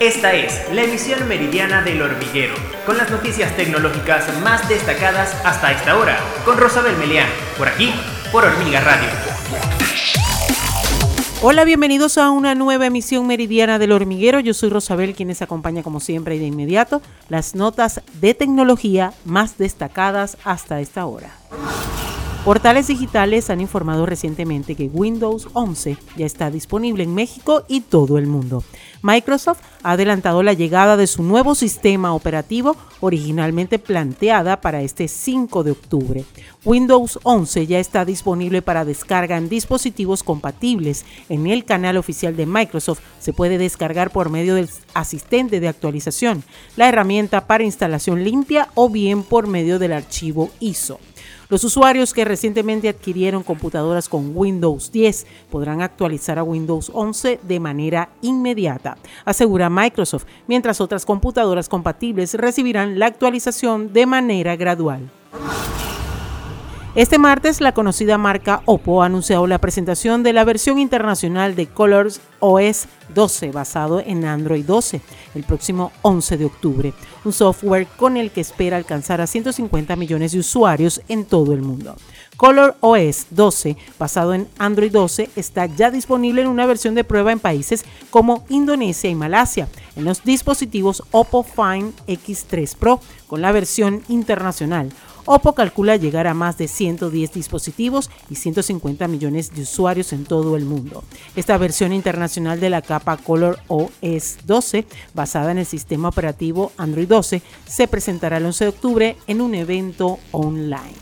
Esta es la emisión meridiana del hormiguero, con las noticias tecnológicas más destacadas hasta esta hora, con Rosabel Melián, por aquí, por Hormiga Radio. Hola, bienvenidos a una nueva emisión meridiana del hormiguero. Yo soy Rosabel, quien les acompaña como siempre y de inmediato las notas de tecnología más destacadas hasta esta hora. Portales digitales han informado recientemente que Windows 11 ya está disponible en México y todo el mundo. Microsoft ha adelantado la llegada de su nuevo sistema operativo originalmente planteada para este 5 de octubre. Windows 11 ya está disponible para descarga en dispositivos compatibles. En el canal oficial de Microsoft se puede descargar por medio del asistente de actualización, la herramienta para instalación limpia o bien por medio del archivo ISO. Los usuarios que recientemente adquirieron computadoras con Windows 10 podrán actualizar a Windows 11 de manera inmediata, asegura Microsoft, mientras otras computadoras compatibles recibirán la actualización de manera gradual. Este martes, la conocida marca Oppo ha anunciado la presentación de la versión internacional de Colors OS 12 basado en Android 12 el próximo 11 de octubre, un software con el que espera alcanzar a 150 millones de usuarios en todo el mundo. Color OS 12, basado en Android 12, está ya disponible en una versión de prueba en países como Indonesia y Malasia, en los dispositivos Oppo Find X3 Pro, con la versión internacional. Oppo calcula llegar a más de 110 dispositivos y 150 millones de usuarios en todo el mundo. Esta versión internacional de la capa Color OS 12, basada en el sistema operativo Android 12, se presentará el 11 de octubre en un evento online.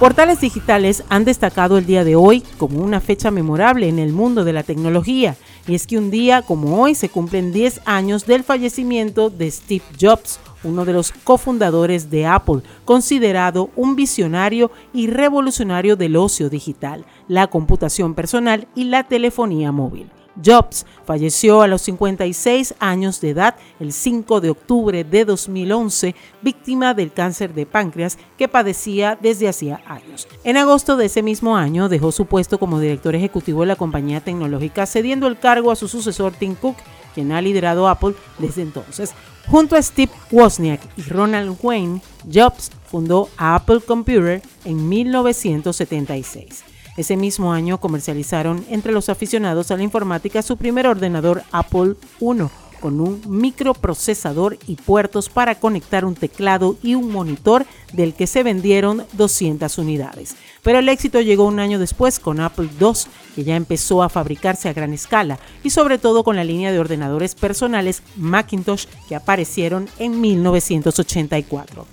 Portales digitales han destacado el día de hoy como una fecha memorable en el mundo de la tecnología, y es que un día como hoy se cumplen 10 años del fallecimiento de Steve Jobs, uno de los cofundadores de Apple, considerado un visionario y revolucionario del ocio digital, la computación personal y la telefonía móvil. Jobs falleció a los 56 años de edad el 5 de octubre de 2011, víctima del cáncer de páncreas que padecía desde hacía años. En agosto de ese mismo año dejó su puesto como director ejecutivo de la compañía tecnológica, cediendo el cargo a su sucesor Tim Cook, quien ha liderado Apple desde entonces. Junto a Steve Wozniak y Ronald Wayne, Jobs fundó Apple Computer en 1976. Ese mismo año comercializaron entre los aficionados a la informática su primer ordenador Apple I con un microprocesador y puertos para conectar un teclado y un monitor del que se vendieron 200 unidades. Pero el éxito llegó un año después con Apple II, que ya empezó a fabricarse a gran escala, y sobre todo con la línea de ordenadores personales Macintosh que aparecieron en 1984.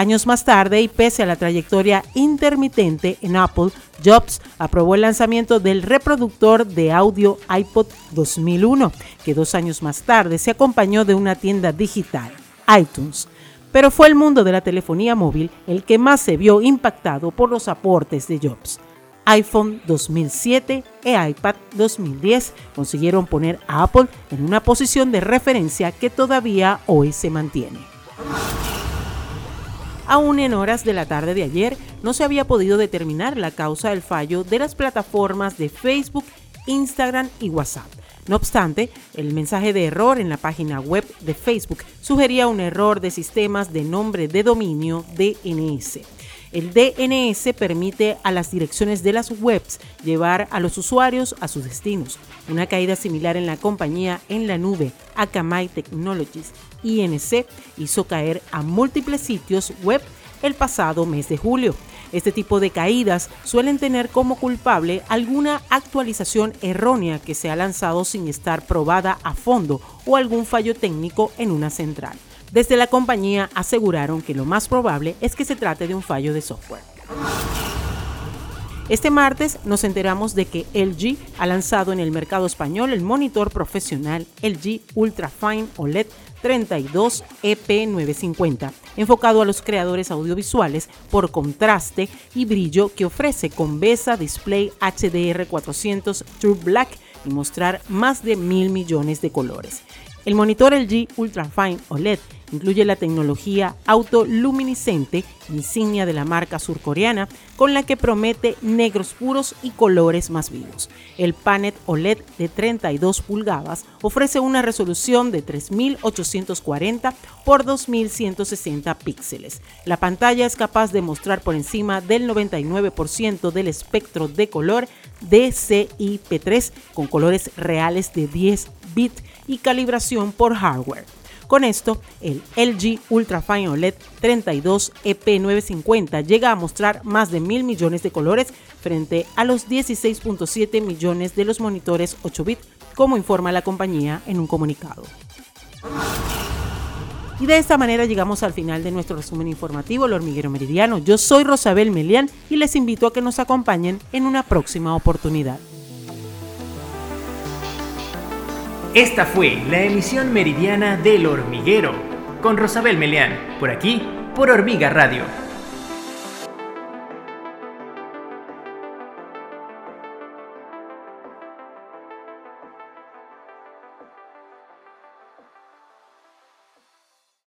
Años más tarde, y pese a la trayectoria intermitente en Apple, Jobs aprobó el lanzamiento del reproductor de audio iPod 2001, que dos años más tarde se acompañó de una tienda digital, iTunes. Pero fue el mundo de la telefonía móvil el que más se vio impactado por los aportes de Jobs. iPhone 2007 e iPad 2010 consiguieron poner a Apple en una posición de referencia que todavía hoy se mantiene. Aún en horas de la tarde de ayer no se había podido determinar la causa del fallo de las plataformas de Facebook, Instagram y WhatsApp. No obstante, el mensaje de error en la página web de Facebook sugería un error de sistemas de nombre de dominio DNS. El DNS permite a las direcciones de las webs llevar a los usuarios a sus destinos. Una caída similar en la compañía en la nube Akamai Technologies INC hizo caer a múltiples sitios web el pasado mes de julio. Este tipo de caídas suelen tener como culpable alguna actualización errónea que se ha lanzado sin estar probada a fondo o algún fallo técnico en una central. Desde la compañía aseguraron que lo más probable es que se trate de un fallo de software. Este martes nos enteramos de que LG ha lanzado en el mercado español el monitor profesional LG Ultrafine OLED 32 EP950, enfocado a los creadores audiovisuales por contraste y brillo que ofrece con BESA Display HDR400 True Black y mostrar más de mil millones de colores. El monitor LG Ultrafine OLED incluye la tecnología autoluminiscente, insignia de la marca surcoreana, con la que promete negros puros y colores más vivos. El panel OLED de 32 pulgadas ofrece una resolución de 3840 por 2160 píxeles. La pantalla es capaz de mostrar por encima del 99% del espectro de color DCI-P3 con colores reales de 10 bits y calibración por hardware. Con esto, el LG Ultrafine OLED 32 EP950 llega a mostrar más de mil millones de colores frente a los 16.7 millones de los monitores 8 bit, como informa la compañía en un comunicado. Y de esta manera llegamos al final de nuestro resumen informativo, El Hormiguero Meridiano. Yo soy Rosabel Melián y les invito a que nos acompañen en una próxima oportunidad. Esta fue la emisión meridiana del hormiguero con Rosabel Meleán, por aquí, por Hormiga Radio